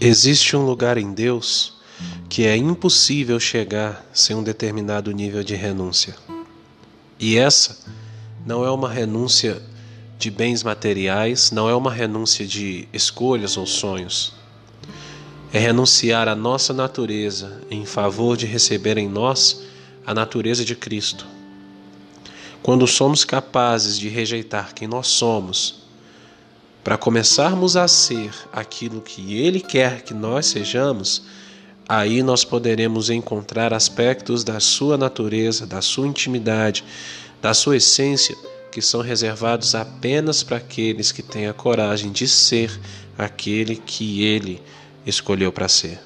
Existe um lugar em Deus que é impossível chegar sem um determinado nível de renúncia. E essa não é uma renúncia de bens materiais, não é uma renúncia de escolhas ou sonhos. É renunciar à nossa natureza em favor de receber em nós a natureza de Cristo. Quando somos capazes de rejeitar quem nós somos para começarmos a ser aquilo que Ele quer que nós sejamos, aí nós poderemos encontrar aspectos da Sua natureza, da Sua intimidade, da Sua essência que são reservados apenas para aqueles que têm a coragem de ser aquele que Ele escolheu para ser.